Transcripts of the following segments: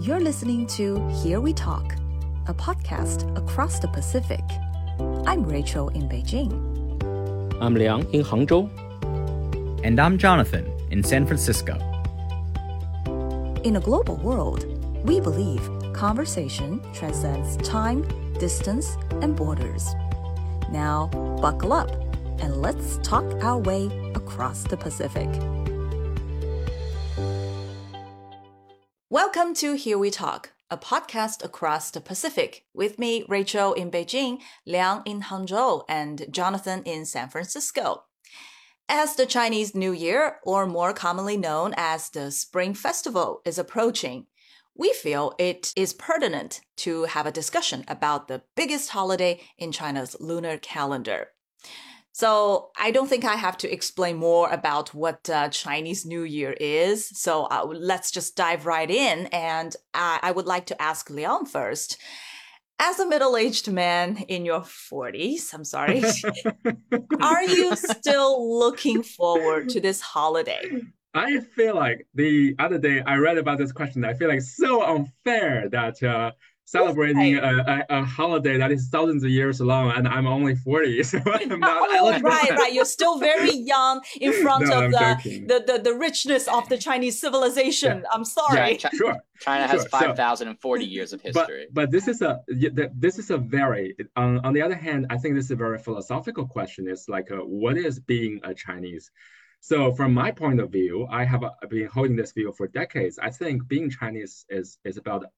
You're listening to Here We Talk, a podcast across the Pacific. I'm Rachel in Beijing. I'm Liang in Hangzhou. And I'm Jonathan in San Francisco. In a global world, we believe conversation transcends time, distance, and borders. Now, buckle up and let's talk our way across the Pacific. Welcome to Here We Talk, a podcast across the Pacific with me, Rachel in Beijing, Liang in Hangzhou, and Jonathan in San Francisco. As the Chinese New Year, or more commonly known as the Spring Festival, is approaching, we feel it is pertinent to have a discussion about the biggest holiday in China's lunar calendar. So I don't think I have to explain more about what uh, Chinese New Year is. So uh, let's just dive right in. And I, I would like to ask Liang first. As a middle-aged man in your 40s, I'm sorry, are you still looking forward to this holiday? I feel like the other day I read about this question. I feel like so unfair that uh, celebrating a, a, a, holiday that is thousands of years long and I'm only 40 so I'm not oh, right right you're still very young in front no, of the, the, the, the richness of the Chinese civilization yeah. I'm sorry yeah, sure China has sure. 5040 so, years of history but, but this is a this is a very on, on the other hand I think this is a very philosophical question it's like a, what is being a Chinese so from my point of view, I have been holding this view for decades. I think being Chinese is, is about uh,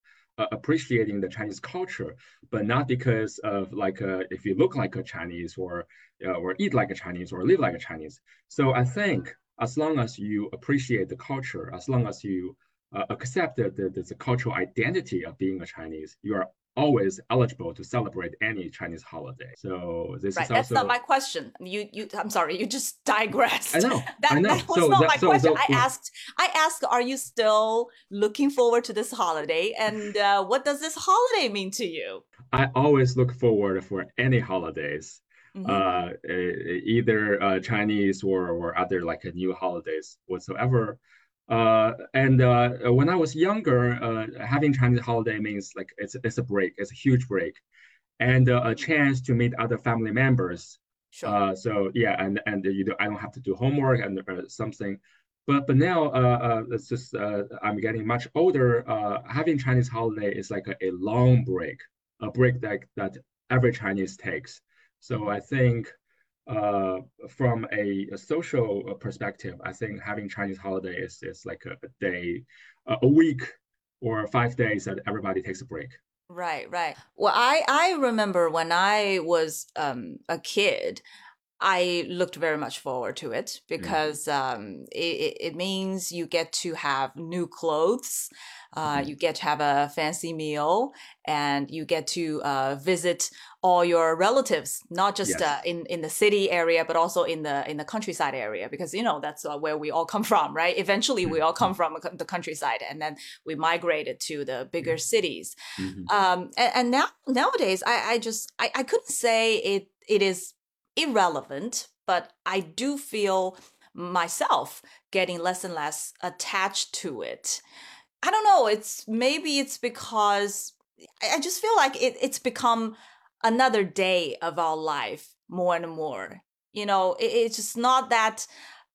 appreciating the Chinese culture, but not because of like uh, if you look like a Chinese or uh, or eat like a Chinese or live like a Chinese. So I think as long as you appreciate the culture, as long as you uh, accept the, the cultural identity of being a Chinese, you are always eligible to celebrate any Chinese holiday. So this right. is also... That's not my question. You, you. I'm sorry. You just digressed. I know. that, I know. that was so not that, my so, question. So, I asked. I asked, are you still looking forward to this holiday? And uh, what does this holiday mean to you? I always look forward for any holidays. Mm-hmm. Uh, either uh, Chinese or, or other like a new holidays whatsoever. Uh, and uh, when I was younger, uh, having Chinese holiday means like it's it's a break, it's a huge break, and uh, a chance to meet other family members. Sure. Uh, so yeah, and and you do, I don't have to do homework and uh, something. But but now it's just I'm getting much older. having Chinese holiday is like a, a long break, a break that that every Chinese takes. So I think uh, from a, a, social perspective, I think having Chinese holiday is, is like a, a day, a week or five days that everybody takes a break. Right, right. Well, I, I remember when I was um, a kid, I looked very much forward to it mm. because mm. um, it, it means you get to have new clothes. Uh, mm-hmm. You get to have a fancy meal and you get to uh, visit all your relatives, not just yes. uh, in in the city area, but also in the in the countryside area, because you know that's uh, where we all come from, right? Eventually, we all come mm-hmm. from the countryside, and then we migrated to the bigger mm-hmm. cities. Mm-hmm. Um, and, and, now nowadays, I, I just I, I couldn't say it it is irrelevant, but I do feel myself getting less and less attached to it. I don't know. It's maybe it's because I just feel like it, it's become another day of our life more and more. You know, it, it's just not that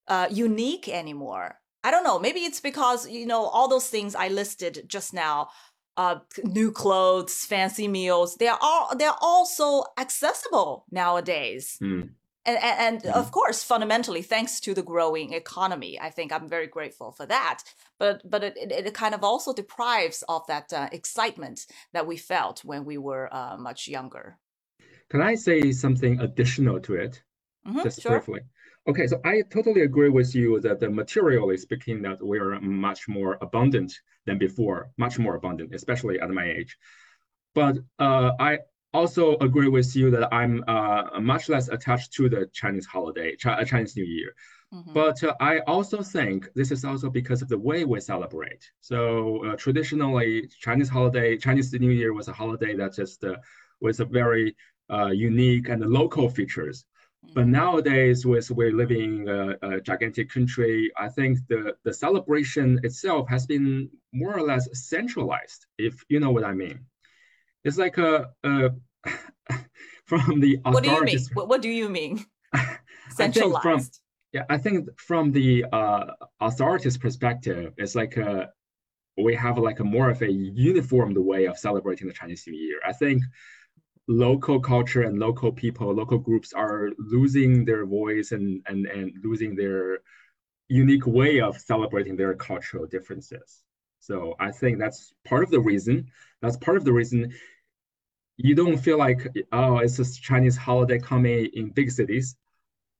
uh, unique anymore. I don't know. Maybe it's because you know all those things I listed just now. Uh, new clothes, fancy meals. They are all they're also accessible nowadays. Mm and, and, mm-hmm. of course fundamentally thanks to the growing economy i think i'm very grateful for that but but it, it, it kind of also deprives of that uh, excitement that we felt when we were uh, much younger can i say something additional to it mm-hmm, just sure. briefly okay so i totally agree with you that the materially speaking that we are much more abundant than before much more abundant especially at my age but uh, I also agree with you that I'm uh, much less attached to the Chinese holiday, uh, Chinese New Year. Mm-hmm. But uh, I also think this is also because of the way we celebrate. So uh, traditionally, Chinese holiday, Chinese New Year was a holiday that just uh, was a very uh, unique and local features. But nowadays, with we're living in a, a, gigantic country, I think the, the celebration itself has been more or less centralized, if you know what I mean. It's like a, a from the authorities. What do you mean? What, what do you mean? Centralized. from, yeah, I think from the uh, authorities' perspective, it's like a, we have like a more of a uniformed way of celebrating the Chinese New Year. I think local culture and local people, local groups are losing their voice and and and losing their unique way of celebrating their cultural differences. So I think that's part of the reason. That's part of the reason you don't feel like oh it's a Chinese holiday coming in big cities.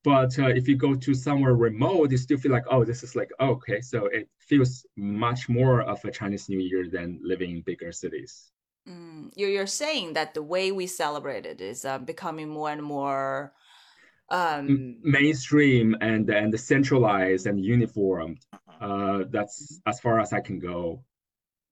But uh, if you go to somewhere remote, you still feel like, oh, this is like, oh, okay. So it feels much more of a Chinese New Year than living in bigger cities. Mm, you're saying that the way we celebrate it is uh, becoming more and more um, mainstream and and centralized and uniform. Uh, that's as far as I can go.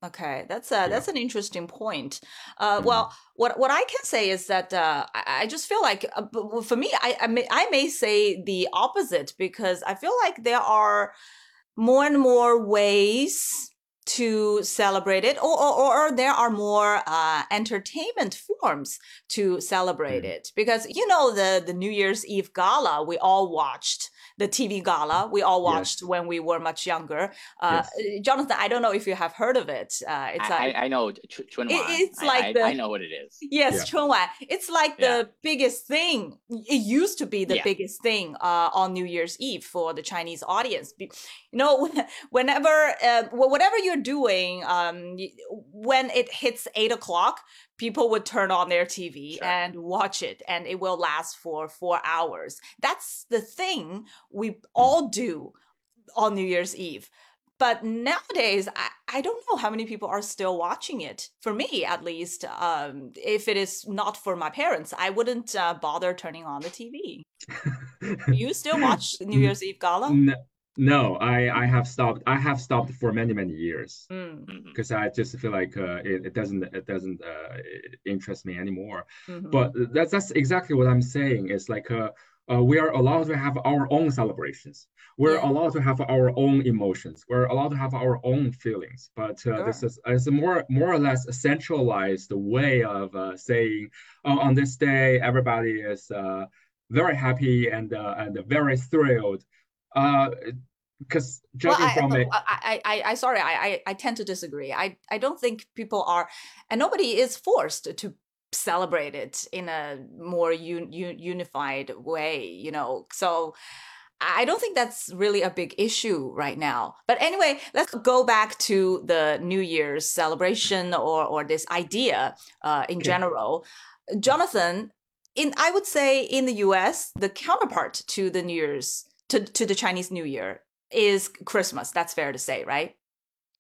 Okay, that's a, yeah. that's an interesting point. Uh, mm-hmm. Well, what what I can say is that uh, I, I, just feel like uh, for me, I I may, I may say the opposite because I feel like there are more and more ways to celebrate it or, or, or there are more uh, entertainment forms to celebrate mm. it because you know the the new year's eve gala we all watched the TV gala we all watched yes. when we were much younger. Uh, yes. Jonathan, I don't know if you have heard of it. Uh, it's I, like, I, I know Ch- Chunwan. It, it's like I, the, I know what it is. Yes, yeah. Chunwan. It's like yeah. the biggest thing. It used to be the yeah. biggest thing uh, on New Year's Eve for the Chinese audience. You know, whenever, uh, whatever you're doing, um, when it hits eight o'clock, people would turn on their TV sure. and watch it, and it will last for four hours. That's the thing we mm. all do on New Year's Eve. But nowadays, I, I don't know how many people are still watching it. For me, at least, um, if it is not for my parents, I wouldn't uh, bother turning on the TV. you still watch New Year's Eve gala? No, no, I I have stopped. I have stopped for many many years because mm. I just feel like uh, it, it doesn't it doesn't uh, interest me anymore. Mm-hmm. But that's that's exactly what I'm saying. It's like uh, uh, we are allowed to have our own celebrations. We're yeah. allowed to have our own emotions. We're allowed to have our own feelings. But uh, sure. this is is a more more or less a centralized way of uh, saying oh, on this day everybody is uh, very happy and uh, and very thrilled because uh, judging well, I, from it, I, I, I, sorry, I, I, tend to disagree. I, I don't think people are, and nobody is forced to celebrate it in a more un, un, unified way. You know, so. I don't think that's really a big issue right now. But anyway, let's go back to the New Year's celebration or or this idea uh, in general. Jonathan, in I would say in the US, the counterpart to the New Year's to, to the Chinese New Year is Christmas. That's fair to say, right?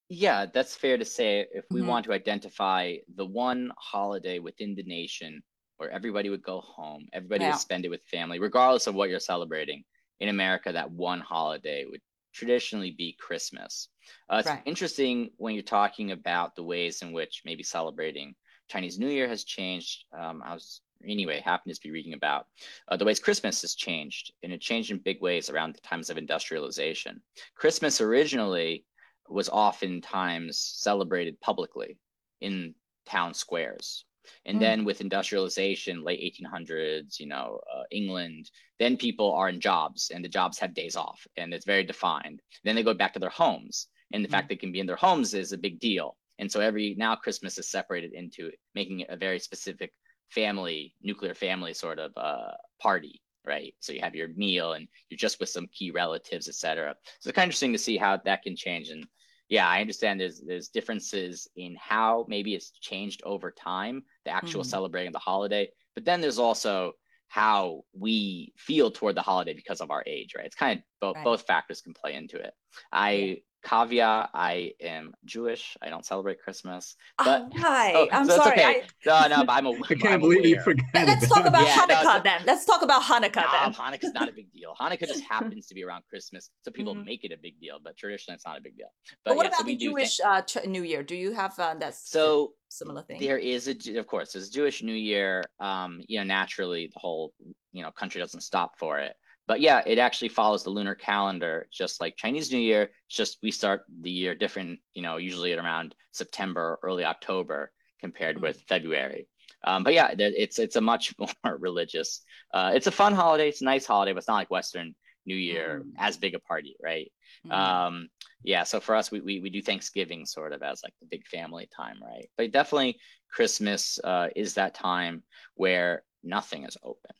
Yeah, that's fair to say. If we mm-hmm. want to identify the one holiday within the nation where everybody would go home, everybody yeah. would spend it with family, regardless of what you're celebrating. In America, that one holiday would traditionally be Christmas. Uh, it's right. interesting when you're talking about the ways in which maybe celebrating Chinese New Year has changed. Um, I was anyway happened to be reading about uh, the ways Christmas has changed, and it changed in big ways around the times of industrialization. Christmas originally was oftentimes celebrated publicly in town squares. And mm. then with industrialization, late 1800s, you know, uh, England, then people are in jobs and the jobs have days off and it's very defined. Then they go back to their homes. And the mm. fact they can be in their homes is a big deal. And so every now Christmas is separated into making it a very specific family, nuclear family sort of uh, party, right? So you have your meal and you're just with some key relatives, etc. So it's kind of interesting to see how that can change. And yeah, I understand there's there's differences in how maybe it's changed over time, the actual mm-hmm. celebrating of the holiday. But then there's also how we feel toward the holiday because of our age, right? It's kind of both right. both factors can play into it. I caveat i am jewish. I don't celebrate christmas but oh, hi. Oh, i'm so sorry. okay. I, no no but i'm a i can't I'm believe you forgot let's talk about yeah, hanukkah no, then. Let's talk about hanukkah no, then. Hanukkah's not a big deal. Hanukkah just happens to be around christmas so people mm-hmm. make it a big deal but traditionally it's not a big deal. But, but what yeah, about so the jewish think... uh, new year? Do you have uh, that so similar thing? there is a of course there's jewish new year um you know naturally the whole you know country doesn't stop for it. But yeah, it actually follows the lunar calendar, just like Chinese New Year. It's just we start the year different, you know, usually at around September, early October compared with February. Um, but yeah, it's it's a much more religious. Uh, it's a fun holiday. It's a nice holiday, but it's not like Western New Year mm. as big a party, right? Mm. Um, yeah. So for us, we, we we do Thanksgiving sort of as like the big family time, right? But definitely Christmas uh, is that time where nothing is open,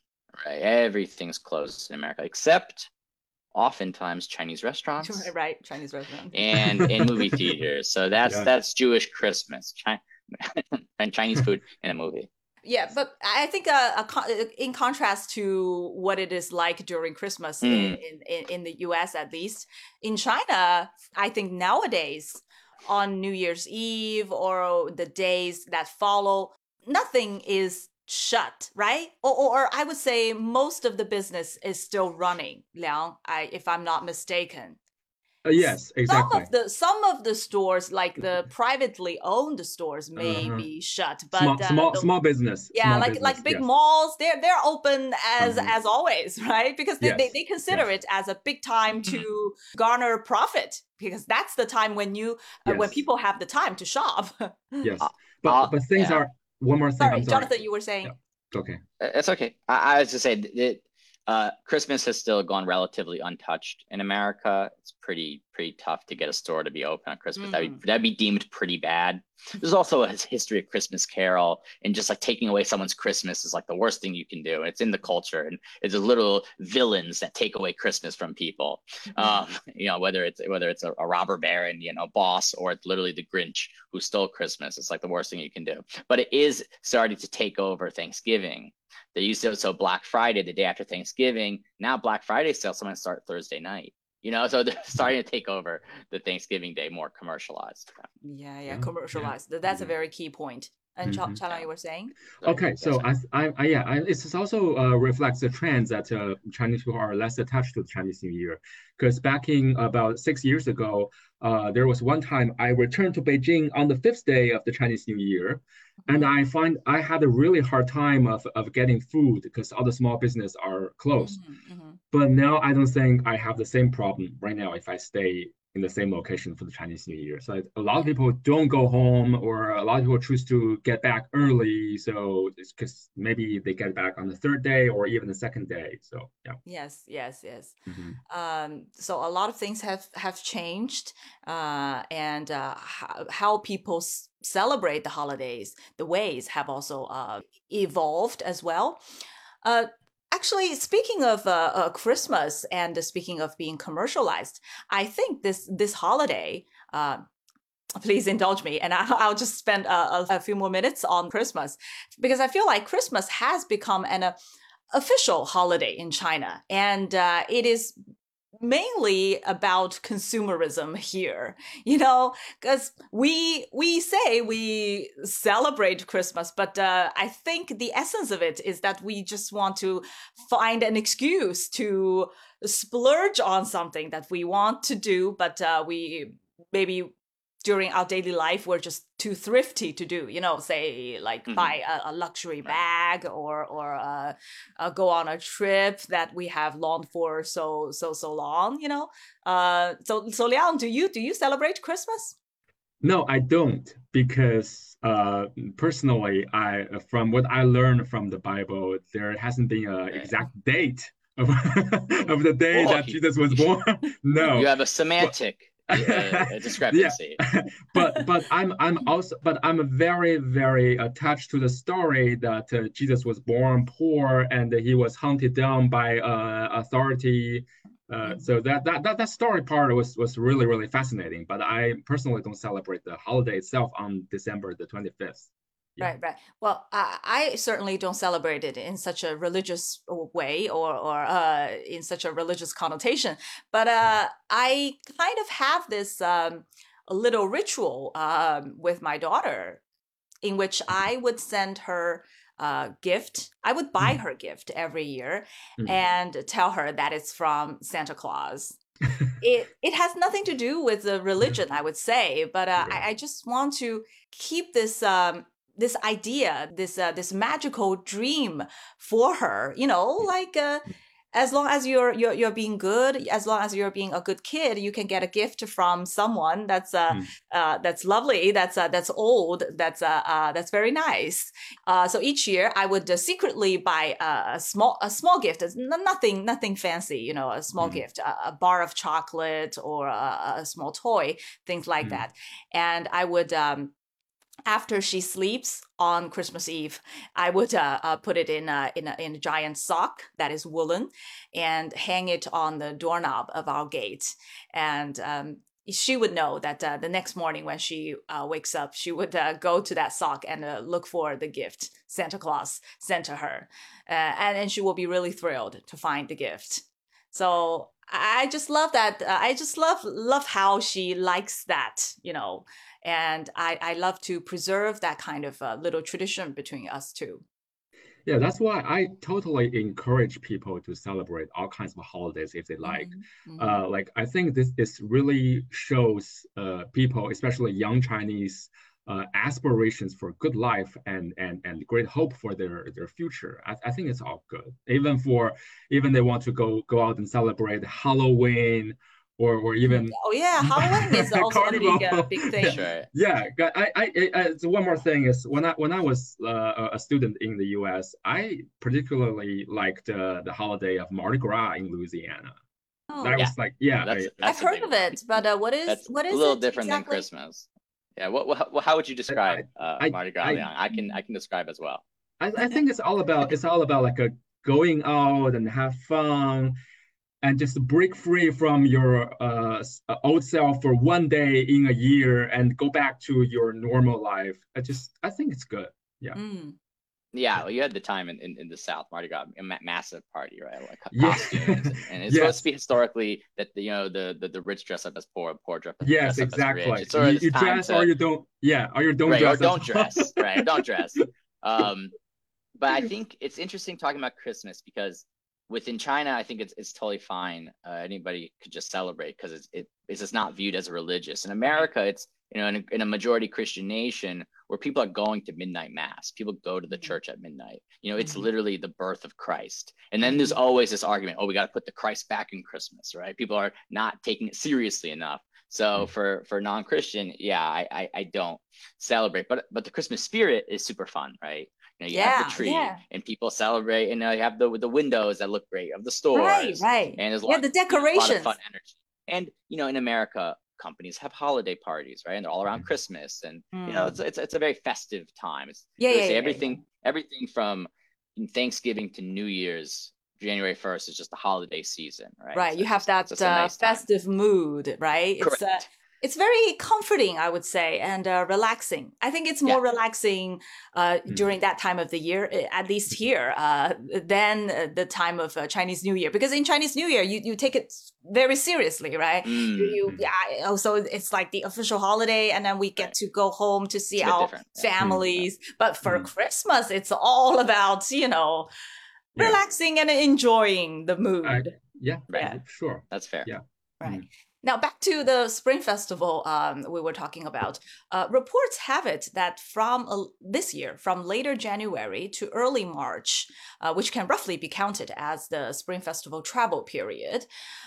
right? Everything's closed in America except oftentimes Chinese restaurants, right? Chinese restaurants and in movie theaters. So that's yeah. that's Jewish Christmas. China, and Chinese food in a movie. Yeah, but I think uh, in contrast to what it is like during Christmas mm. in, in, in the US, at least in China, I think nowadays on New Year's Eve or the days that follow, nothing is shut, right? Or, or, I would say most of the business is still running, Liang, I, if I'm not mistaken. Uh, yes, exactly. Some of the some of the stores, like the privately owned stores, may uh-huh. be shut, but small uh, small, the, small, business. Yeah, small like business, like big yes. malls, they're they're open as uh-huh. as always, right? Because they, yes. they, they, consider yes. it as a big time to garner profit because that's the time when you uh, when people have the time to shop. yes, uh, but uh, but things yeah. are one more thing. Sorry, sorry. Jonathan, you were saying. Yeah. Okay. It's okay. I, I was to say it, uh, Christmas has still gone relatively untouched in America. It's pretty pretty tough to get a store to be open on Christmas. Mm. That'd be mm. that'd be deemed pretty bad. There's also a history of Christmas Carol, and just like taking away someone's Christmas is like the worst thing you can do. It's in the culture, and it's a little villains that take away Christmas from people. Mm-hmm. Um, you know, whether it's whether it's a, a robber baron, you know, boss, or it's literally the Grinch who stole Christmas. It's like the worst thing you can do. But it is starting to take over Thanksgiving they used to so Black Friday the day after Thanksgiving. Now Black Friday sales someone start Thursday night. You know, so they're starting to take over the Thanksgiving day more commercialized. Yeah, yeah, commercialized. Yeah. That's a mm-hmm. very key point. And mm-hmm. Chala, you were saying? Okay, so I, I, I yeah, I, this also uh, reflects the trend that uh, Chinese people are less attached to the Chinese New Year. Because back in about six years ago, uh, there was one time I returned to Beijing on the fifth day of the Chinese New Year, and mm-hmm. I find I had a really hard time of, of getting food because all the small business are closed. Mm-hmm, mm-hmm. But now I don't think I have the same problem right now if I stay in the same location for the Chinese New Year. So a lot of people don't go home, or a lot of people choose to get back early. So it's because maybe they get back on the third day or even the second day. So yeah. Yes, yes, yes. Mm-hmm. Um, so a lot of things have have changed, uh, and uh, how, how people s- celebrate the holidays, the ways have also uh, evolved as well. Uh, Actually, speaking of uh, uh, Christmas and speaking of being commercialized, I think this this holiday. Uh, please indulge me, and I, will just spend a, a, few more minutes on Christmas because I feel like Christmas has become an uh, official holiday in China, and uh, it is mainly about consumerism here you know because we we say we celebrate christmas but uh, i think the essence of it is that we just want to find an excuse to splurge on something that we want to do but uh, we maybe during our daily life we're just too thrifty to do you know say like mm-hmm. buy a, a, luxury bag or or uh, uh, go on a trip that we have longed for so so so long you know? Uh, so so liang do you do you celebrate christmas? No i don't because uh, personally i from what i learned from the bible there hasn't been an exact date of, of the day oh, that jesus was born. No. you have a semantic a discrepancy. Yeah. but but I'm I'm also but I'm very very attached to the story that uh, Jesus was born poor and he was hunted down by uh, authority. Uh, mm-hmm. so that, that that that story part was was really really fascinating. But I personally don't celebrate the holiday itself on December the 25th. Yeah. Right, right. Well, I, I, certainly don't celebrate it in such a religious way or or uh, in such a religious connotation. But uh, I kind of have this um, little ritual um, with my daughter, in which I would send her a gift. I would buy mm. her gift every year mm. and tell her that it's from Santa Claus. it it has nothing to do with the religion, I would say, but uh, I, I, just want to keep this um, this idea, this uh, this magical dream for her. You know, like uh, as long as you're you're you're being good, as long as you're being a good kid, you can get a gift from someone that's uh, mm. uh that's lovely, that's uh, that's old, that's uh, uh that's very nice. Uh, so each year I would uh, secretly buy a, a, small a small gift, nothing nothing fancy, you know, a small mm. gift, a, a, bar of chocolate or a, a small toy, things like mm. that, and I would um after she sleeps on Christmas Eve, I would uh, uh, put it in a, in a, in a giant sock that is woolen, and hang it on the doorknob of our gate. And um, she would know that uh, the next morning when she uh, wakes up, she would uh, go to that sock and uh, look for the gift Santa Claus sent to her, and then she will be really thrilled to find the gift. So I just love that. I just love love how she likes that. You know and I, I love to preserve that kind of uh, little tradition between us too. Yeah, that's why I totally encourage people to celebrate all kinds of holidays if they like. Mm-hmm. Uh, like I think this is really shows uh, people, especially young Chinese, uh, aspirations for good life and and and great hope for their their future. I, I think it's all good. Even for even they want to go go out and celebrate Halloween or or even oh yeah Halloween is also a big, uh, big thing. Right. Yeah, I, I, I, so one more thing is when I when I was uh, a student in the U.S., I particularly liked uh, the holiday of Mardi Gras in Louisiana. Oh, that yeah. was like yeah, that's, that's I've heard of it, but uh, what is that's what is a little different exactly? than Christmas. Yeah, what, what how would you describe uh, I, Mardi Gras? I, I can I can describe as well. I, I think it's all about it's all about like a going out and have fun and just break free from your uh, old self for one day in a year and go back to your normal life. I just, I think it's good. Yeah. Mm. Yeah, well, you had the time in, in, in the South, Mardi Gras, a massive party, right? Like costumes, yeah. and, and, it's yes. supposed to be historically that the, you know the, the, the rich dress up as poor, poor dress, yes, dress exactly. up as rich. you, you dress to, or you don't, yeah, or you don't right, dress, or don't dress, right? Don't dress. Um, but I think it's interesting talking about Christmas because within China, I think it's it's totally fine. Uh, anybody could just celebrate because it's it, it's just not viewed as a religious. In America, it's you know in a, in a, majority Christian nation where people are going to midnight mass, people go to the mm-hmm. church at midnight. You know, it's mm-hmm. literally the birth of Christ. And then there's mm-hmm. always this argument: oh, we got to put the Christ back in Christmas, right? People are not taking it seriously enough. So for for non-Christian, yeah, I, I I don't celebrate, but but the Christmas spirit is super fun, right? You, know, you yeah, have the tree yeah. and people celebrate and uh, you have the the windows that look great of the stores. Right, right. And there's a lot, yeah, the decorations. You know, fun energy. And you know, in America, companies have holiday parties, right? And they're all around mm. Christmas. And mm. you know, it's, mm. it's it's a very festive time. It's yeah, yeah, yeah, everything everything from Thanksgiving to New Year's January 1st is just the holiday season, right? Right. So you have that uh, festive mood, right? Correct. It's uh, it's very comforting, I would say, and uh, relaxing. I think it's more yeah. relaxing uh, mm. during that time of the year, eh, at least here, uh, than uh, the time of uh, Chinese New Year. Because in Chinese New Year, you, you take it very seriously, right? Mm. You, you yeah, also it's like the official holiday, and then we get right. to go home to see our families. Yeah. But for mm. Christmas, it's all about you know yeah. relaxing and enjoying the mood. I, yeah, right. sure. That's fair. Yeah. Right. Now, back to the Spring Festival um, we were talking about. Uh, reports have it that from uh, this year, from later January to early March, uh, which can roughly be counted as the Spring Festival travel period,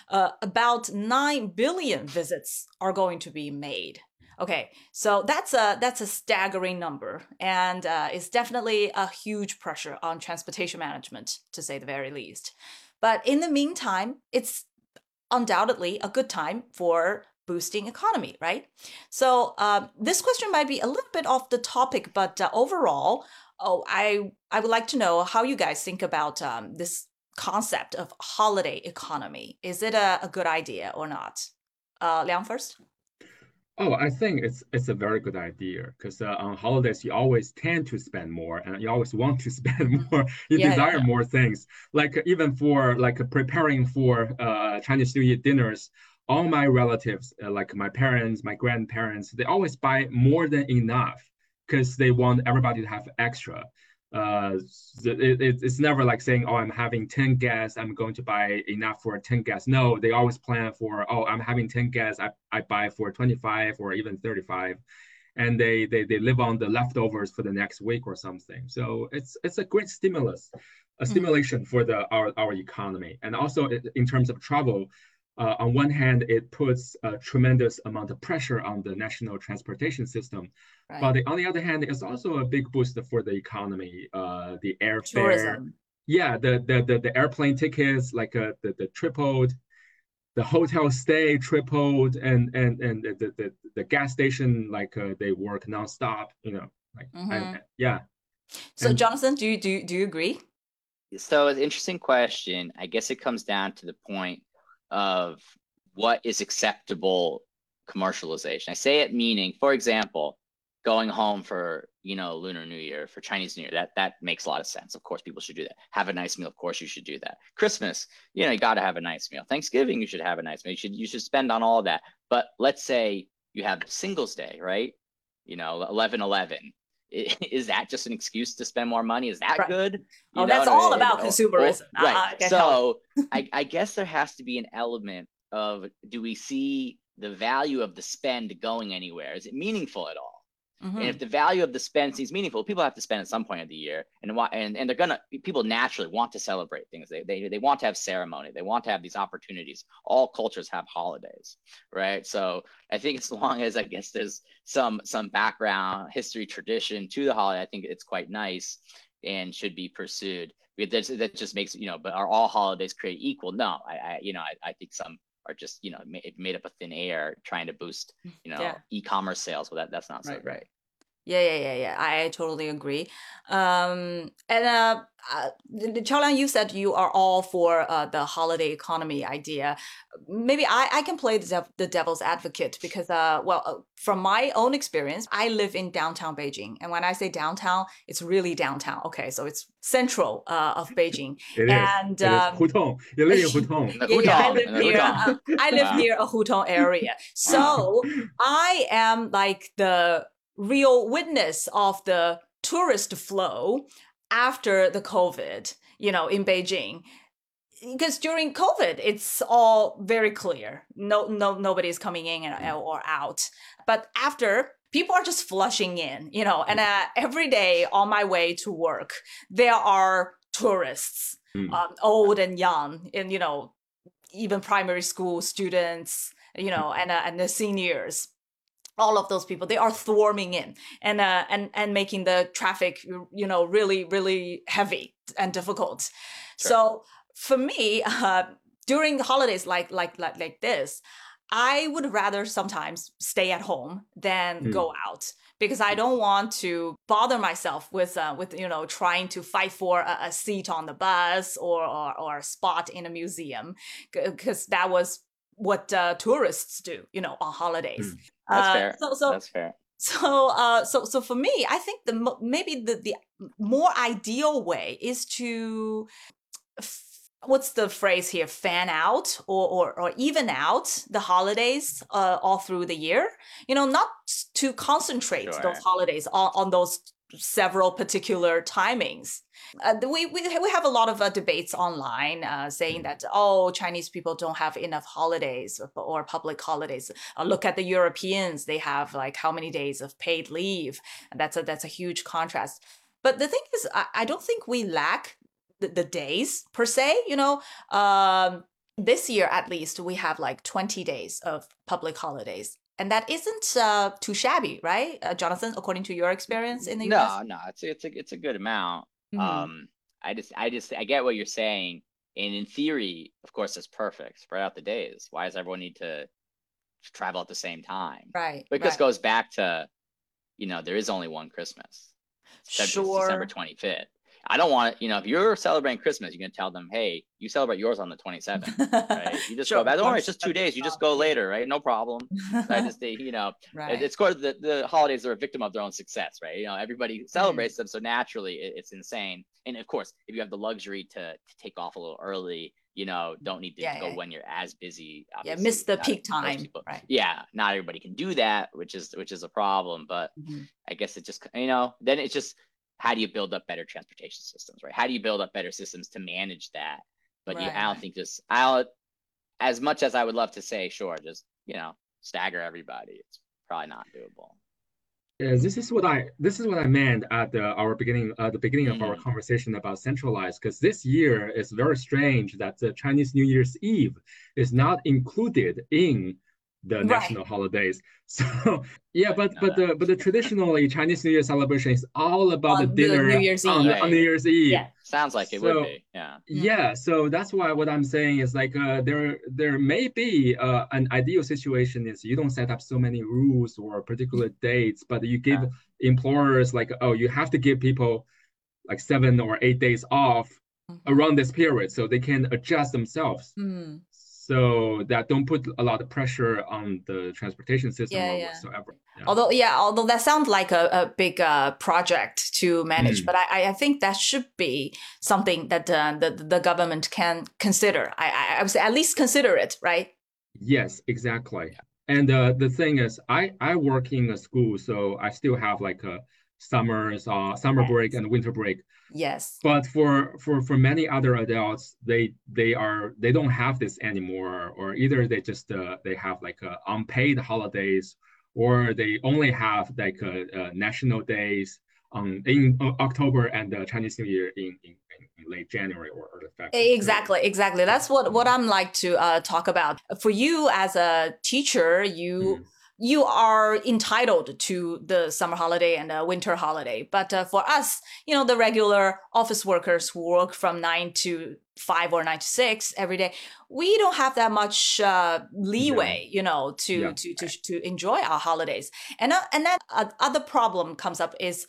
uh, about 9 billion visits are going to be made. Okay, so that's a that's a staggering number, and uh, it's definitely a huge pressure on transportation management, to say the very least. But in the meantime, it's undoubtedly a good time for boosting economy, right? So um, this question might be a little bit off the topic, but uh, overall, oh, I I would like to know how you guys think about um, this concept of holiday economy. Is it a, a good idea or not? Uh, Liang first. Oh, I think it's it's a very good idea because uh, on holidays you always tend to spend more and you always want to spend more. You yeah, desire yeah. more things. Like even for like preparing for uh, Chinese New Year dinners, all my relatives, uh, like my parents, my grandparents, they always buy more than enough because they want everybody to have extra uh it, it, it's never like saying oh i'm having 10 guests i'm going to buy enough for 10 guests no they always plan for oh i'm having 10 guests i, I buy for 25 or even 35 and they they they live on the leftovers for the next week or something. So it's it's a great stimulus, a mm-hmm. stimulation for the our our economy, and also in terms of travel. Uh, on one hand, it puts a tremendous amount of pressure on the national transportation system, right. but on the other hand, it's also a big boost for the economy. Uh, the airfare, Tourism. yeah, the, the the the airplane tickets, like uh, the the tripled, the hotel stay tripled and and and the the, the gas station like uh, they work nonstop you know like mm-hmm. and, yeah so and, jonathan do you do, do you agree so it's an interesting question i guess it comes down to the point of what is acceptable commercialization. I say it meaning for example going home for you know lunar new year for chinese new year that that makes a lot of sense. Of course people should do that. Have a nice meal of course you should do that. Christmas you know you got to have a nice meal. Thanksgiving you should have a nice meal. You should you should spend on all that. But let's say you have singles day right? You know 11 11 is that just an excuse to spend more money? Is that right. good? You oh that's all about consumerism. Right. Uh, so I, I guess there has to be an element of do we see the value of the spend going anywhere? Is it meaningful at all Mm-hmm. And if the value of the spend seems meaningful, people have to spend at some point of the year, and and and they're gonna people naturally want to celebrate things. They they they want to have ceremony. They want to have these opportunities. All cultures have holidays, right? So I think as long as I guess there's some some background, history, tradition to the holiday, I think it's quite nice and should be pursued. That just makes you know, but are all holidays created equal? No, I, I you know I, I think some are just you know made, made up of thin air trying to boost mm, you know yeah. e-commerce sales well that that's not so right, right. Yeah, yeah, yeah, yeah. I, I totally agree. Um, and uh, uh, Chaoliang, you said you are all for uh, the holiday economy idea. Maybe I, I can play the, dev- the devil's advocate because, uh, well, uh, from my own experience, I live in downtown Beijing, and when I say downtown, it's really downtown. Okay, so it's central uh, of Beijing. it and is. Um, Hutong. You live in Hutong. yeah, yeah, I live near. Uh, I live near a Hutong area, so I am like the real witness of the tourist flow after the COVID, you know, in Beijing. Because during COVID, it's all very clear. No, no, nobody's coming in or out. But after, people are just flushing in, you know. And uh, every day on my way to work, there are tourists, mm. um, old and young, and you know, even primary school students, you know, and uh, and the seniors all of those people they are swarming in and uh, and and making the traffic you know really really heavy and difficult sure. so for me uh, during holidays like like like like this i would rather sometimes stay at home than mm. go out because I don't want to bother myself with uh, with you know trying to fight for a, a seat on the bus or, or, or a spot in a museum because that was what uh, tourists do you know on holidays. Mm. That's uh, fair. So, so that's fair. So, uh, so, so for me, I think the maybe the the more ideal way is to what's the phrase here fan out or, or, or even out the holidays uh, all through the year you know not to concentrate sure. those holidays on, on those several particular timings. Uh, we, we, we have a lot of uh, debates online uh, saying that, oh, Chinese people don't have enough holidays or, or public holidays. Uh, look at the Europeans, they have like how many days of paid leave. That's a, that's a huge contrast. But the thing is, I, I don't think we lack the, the days per se, you know. Um, this year, at least, we have like 20 days of public holidays and that isn't uh, too shabby, right, uh, Jonathan? According to your experience in the US? No, no, it's it's a it's a good amount. Mm-hmm. Um, I just I just I get what you're saying, and in theory, of course, it's perfect. Spread out the days. Why does everyone need to travel at the same time? Right. But this right. goes back to, you know, there is only one Christmas. Sure. December 25th. I don't want you know, if you're celebrating Christmas, you can tell them, hey, you celebrate yours on the 27th, right? You just sure. go back. Don't worry, it's just two days. You just go later, right? No problem. I just, you know, right. it's course the, the holidays are a victim of their own success, right? You know, everybody celebrates mm. them, so naturally it, it's insane. And of course, if you have the luxury to, to take off a little early, you know, don't need to yeah, go yeah. when you're as busy. Yeah, miss the peak time. Right. Yeah, not everybody can do that, which is which is a problem. But mm-hmm. I guess it just you know, then it's just how do you build up better transportation systems, right? How do you build up better systems to manage that? But right. you, I don't think just I'll as much as I would love to say, sure, just you know, stagger everybody. It's probably not doable. Yeah, this is what I this is what I meant at the, our beginning at the beginning of our Mhm. conversation about centralized because this year is very strange that the Chinese New Year's Eve is not included in the Right. national holidays. So yeah, but know but the but the traditionally Chinese New Year celebration is all about the On the dinner New Year's on, Eve. on New Year's Eve. Yeah. Sounds like it So- would be. Yeah. Yeah, so that's why what I'm saying is like uh, there there may be uh, an ideal situation is you don't set up so many rules or particular dates, but you give employers like oh you have to give people like seven or eight days off Mhm. around this period so they can adjust themselves Mm. So that don't put a lot of pressure on the transportation system Yeah, yeah. whatsoever. Yeah. Although, yeah, although that sounds like a, a big uh, project to manage, Mm. but I, I think that should be something that uh, the, the government can consider. I, I, I would say at least consider it, right? Yes, exactly. And uh, the thing is, I I work in a school, so I still have like a summers, uh, summer break and winter break. Yes. But for for for many other adults, they they are they don't have this anymore, or either they just uh, they have like uh, unpaid holidays, or they only have like uh, uh, national days um in uh, October and uh, Chinese New Year in, in, in late January or early February. Exactly, exactly. That's what what I'm like to uh, talk about. For you as a teacher, you Mm. You are entitled to the summer holiday and the winter holiday. But uh, for us, you know, the regular office workers who work from nine to five or nine to six every day, we don't have that much uh, leeway, you know, to Yeah. to to to enjoy our holidays. And uh, and then other problem comes up is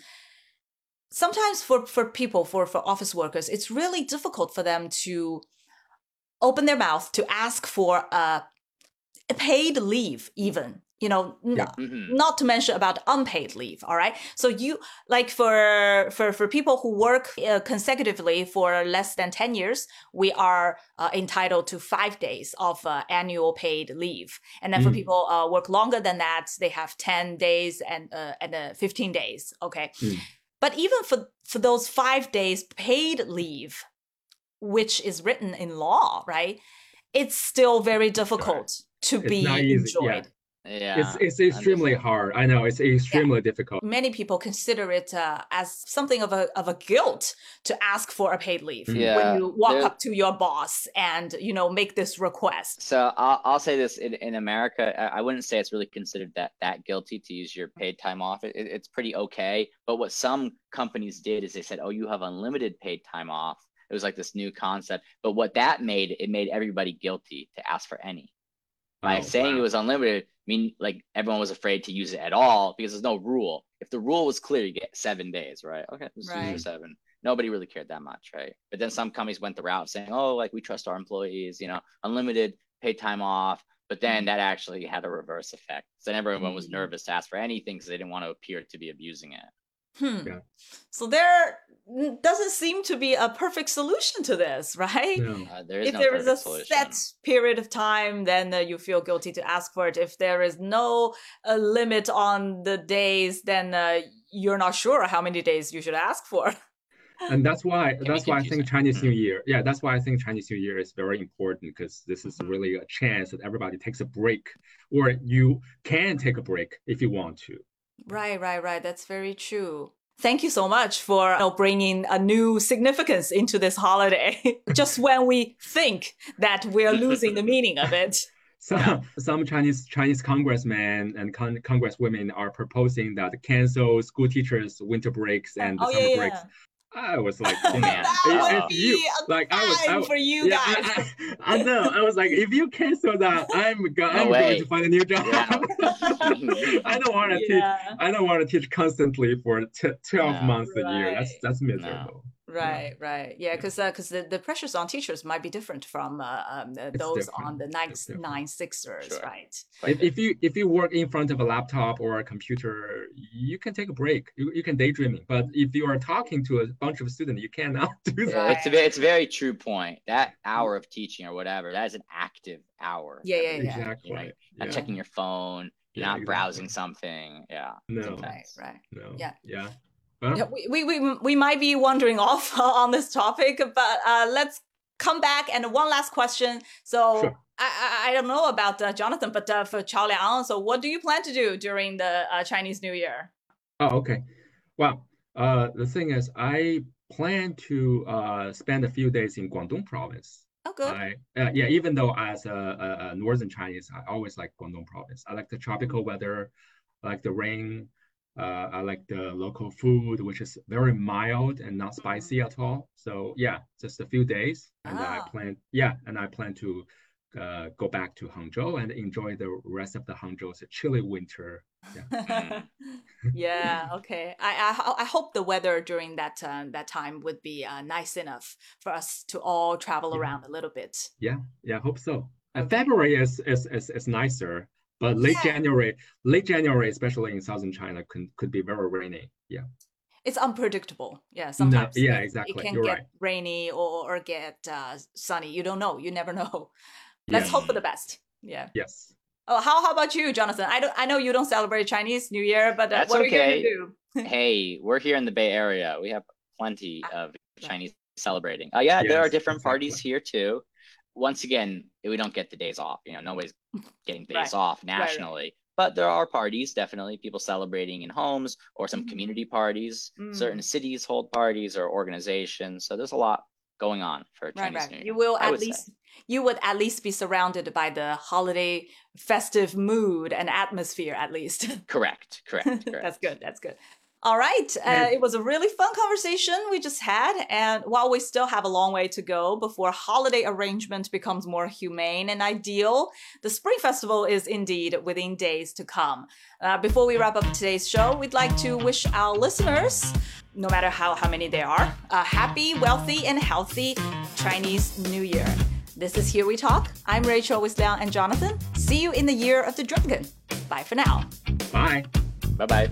sometimes for for people for for office workers, it's really difficult for them to open their mouth to ask for a paid leave even you know n- Yeah. Mhm. not to mention about unpaid leave all right so you like for for for people who work uh, consecutively for less than 10 years we are uh, entitled to 5 days of uh, annual paid leave and then for Mm. people uh, work longer than that they have 10 days and uh, and uh, 15 days okay Mm. but even for for those 5 days paid leave which is written in law right it's still very difficult to It's be enjoyed yeah. Enjoyed Yeah. It's it's extremely understand. hard. I know it's extremely difficult. many people consider it uh, as something of a of a guilt to ask for a paid leave Yeah, when you walk there- up to your boss and you know make this request. So I'll, I'll say this in, in America, I, I wouldn't say it's really considered that that guilty to use your paid time off. It, it- it's pretty okay. But what some companies did is they said, "Oh, you have unlimited paid time off." It was like this new concept. But what that made, it made everybody guilty to ask for any. By Oh, saying wow. it was unlimited, I mean like everyone was afraid to use it at all because there's no rule. If the rule was clear, you get seven days, right? Okay, let's use Right. seven. Nobody really cared that much, right? But then some companies went the route saying, "Oh, like we trust our employees, you know, unlimited paid time off." But then that actually had a reverse effect. So then everyone was Mm. nervous to ask for anything because they didn't want to appear to be abusing it. Hmm. Yeah. So there mm, doesn't seem to be a perfect solution to this, right? No. Uh, there is if no there is a solution. set period of time, then uh, you feel guilty to ask for it. If there is no uh, limit on the days, then uh, you're not sure how many days you should ask for. and that's why be that's why I think. Chinese Mm. New Year, yeah, that's why I think Chinese New Year is very important because this is Mhm. really a chance that everybody takes a break, or you can take a break if you want to. Right, right, right. That's very true. Thank you so much for you know, bringing a new significance into this holiday. Just when we think that we're losing the meaning of it. Some some Chinese Chinese congressmen and con- congresswomen are proposing that cancel school teachers' winter breaks and oh summer yeah, breaks. Yeah. I was like, Oh, man. That if- would if be you- a like I was, I for you yeah, guys. I, I, I know. I was like, if you cancel that, I'm go- I'm way. going to find a new job. Yeah. I don't want to teach. I don't want to teach constantly for t- twelve Yeah. months a year. That's that's miserable. Right, right, yeah, because because the, the pressures on teachers might be different from uh, um, uh, those different. on the nine nine sixers, Sure. right? If, if you if you work in front of a laptop or a computer, you can take a break. You, you can daydreaming. But if you are talking to a bunch of students, you cannot do Yeah, that. it's a ve- it's a very true point. That hour of teaching or whatever, that is an active hour. Yeah, yeah, yeah. day, Exactly. Right? Not Yeah. checking your phone, you're Yeah, not browsing something. Yeah. No. Right, right. No. Yeah. Yeah. Yeah, we, we, we, we might be wandering off on this topic, but uh, let's come back. And one last question. So Sure. I, I, I don't know about uh, Jonathan, but uh, for Chaoliang, so what do you plan to do during the uh, Chinese New Year? Oh, okay. Well, uh, the thing is, I plan to uh, spend a few days in Guangdong province. Oh, good. I, uh, yeah, even though as a, a, a, northern Chinese, I always like Guangdong province. I like the tropical weather, I like the rain. Uh, I like the local food, which is very mild and not mm-hmm. spicy at all. So yeah, just a few days, and ah. I plan. Yeah, and I plan to uh, go back to Hangzhou and enjoy the rest of the Hangzhou's chilly winter. Yeah. yeah. Okay. I, I I hope the weather during that uh, that time would be uh, nice enough for us to all travel yeah. around a little bit. Yeah. Yeah. I hope so. Okay. February is, is is is nicer, but late yeah. January, late January, especially in southern China, can could be very rainy. Yeah. It's unpredictable. Yeah. Sometimes. No, yeah. Exactly. It can You're get right. rainy or, or get uh, sunny. You don't know. You never know. Let's yes. hope for the best. Yeah. Yes. Oh, how, how about you, Jonathan? I don't. I know you don't celebrate Chinese New Year, but uh, what okay. are you going to do? hey, we're here in the Bay Area. We have plenty ah, of Chinese celebrating. Uh, yeah, yes, there are different exactly. parties here too. Once again, we don't get the days off. You know, nobody's getting days right. off nationally. Right. But there are parties, definitely people celebrating in homes or some mm-hmm. community parties. Mm. Certain cities hold parties or organizations. So there's a lot going on for Chinese right, right. New Year. You will at least say. you would at least be surrounded by the holiday festive mood and atmosphere at least. correct, correct, correct. That's good. That's good. All right. Uh, it was a really fun conversation we just had. And while we still have a long way to go before holiday arrangement becomes more humane and ideal, the Spring Festival is indeed within days to come. Uh, before we wrap up today's show, we'd like to wish our listeners, no matter how, how many they are, a happy, wealthy, and healthy Chinese New Year. This is Here We Talk. I'm Rachel with Liang and Jonathan. See you in the year of the dragon. Bye for now. Bye. Bye bye.